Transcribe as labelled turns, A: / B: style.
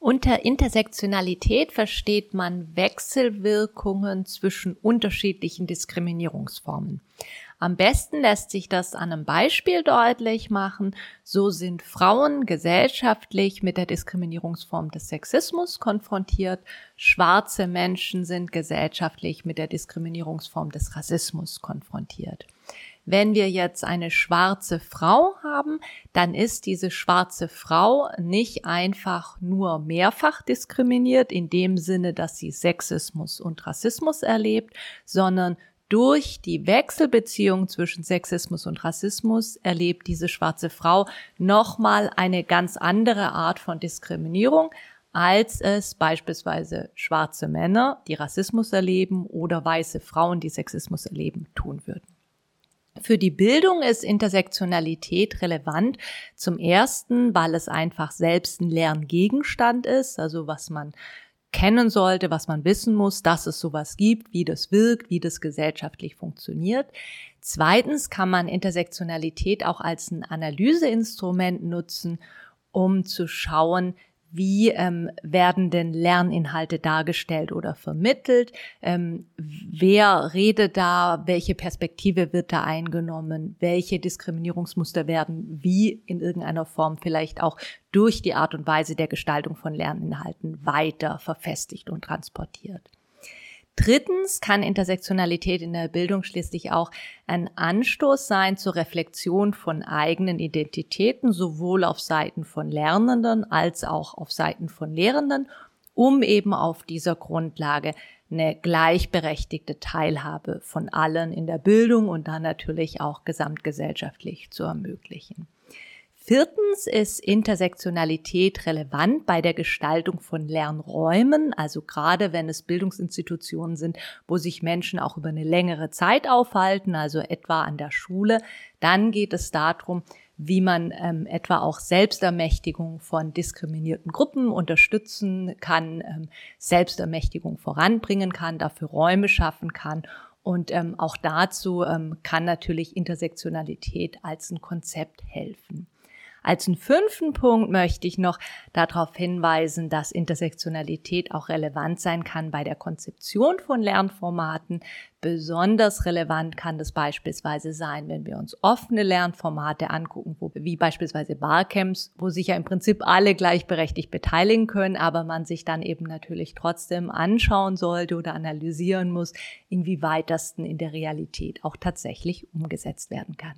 A: Unter Intersektionalität versteht man Wechselwirkungen zwischen unterschiedlichen Diskriminierungsformen. Am besten lässt sich das an einem Beispiel deutlich machen. So sind Frauen gesellschaftlich mit der Diskriminierungsform des Sexismus konfrontiert. Schwarze Menschen sind gesellschaftlich mit der Diskriminierungsform des Rassismus konfrontiert. Wenn wir jetzt eine schwarze Frau haben, dann ist diese schwarze Frau nicht einfach nur mehrfach diskriminiert in dem Sinne, dass sie Sexismus und Rassismus erlebt, sondern durch die Wechselbeziehung zwischen Sexismus und Rassismus erlebt diese schwarze Frau nochmal eine ganz andere Art von Diskriminierung, als es beispielsweise schwarze Männer, die Rassismus erleben, oder weiße Frauen, die Sexismus erleben, tun würden. Für die Bildung ist Intersektionalität relevant. Zum ersten, weil es einfach selbst ein Lerngegenstand ist, also was man kennen sollte, was man wissen muss, dass es sowas gibt, wie das wirkt, wie das gesellschaftlich funktioniert. Zweitens kann man Intersektionalität auch als ein Analyseinstrument nutzen, um zu schauen, wie ähm, werden denn Lerninhalte dargestellt oder vermittelt, ähm, wer redet da, welche Perspektive wird da eingenommen, welche Diskriminierungsmuster werden wie in irgendeiner Form vielleicht auch durch die Art und Weise der Gestaltung von Lerninhalten weiter verfestigt und transportiert. Drittens kann Intersektionalität in der Bildung schließlich auch ein Anstoß sein zur Reflexion von eigenen Identitäten, sowohl auf Seiten von Lernenden als auch auf Seiten von Lehrenden, um eben auf dieser Grundlage eine gleichberechtigte Teilhabe von allen in der Bildung und dann natürlich auch gesamtgesellschaftlich zu ermöglichen. Viertens ist Intersektionalität relevant bei der Gestaltung von Lernräumen, also gerade wenn es Bildungsinstitutionen sind, wo sich Menschen auch über eine längere Zeit aufhalten, also etwa an der Schule, dann geht es darum, wie man ähm, etwa auch Selbstermächtigung von diskriminierten Gruppen unterstützen kann, ähm, Selbstermächtigung voranbringen kann, dafür Räume schaffen kann. Und ähm, auch dazu ähm, kann natürlich Intersektionalität als ein Konzept helfen. Als einen fünften Punkt möchte ich noch darauf hinweisen, dass Intersektionalität auch relevant sein kann bei der Konzeption von Lernformaten. Besonders relevant kann das beispielsweise sein, wenn wir uns offene Lernformate angucken, wo, wie beispielsweise Barcamps, wo sich ja im Prinzip alle gleichberechtigt beteiligen können, aber man sich dann eben natürlich trotzdem anschauen sollte oder analysieren muss, inwieweit das denn in der Realität auch tatsächlich umgesetzt werden kann.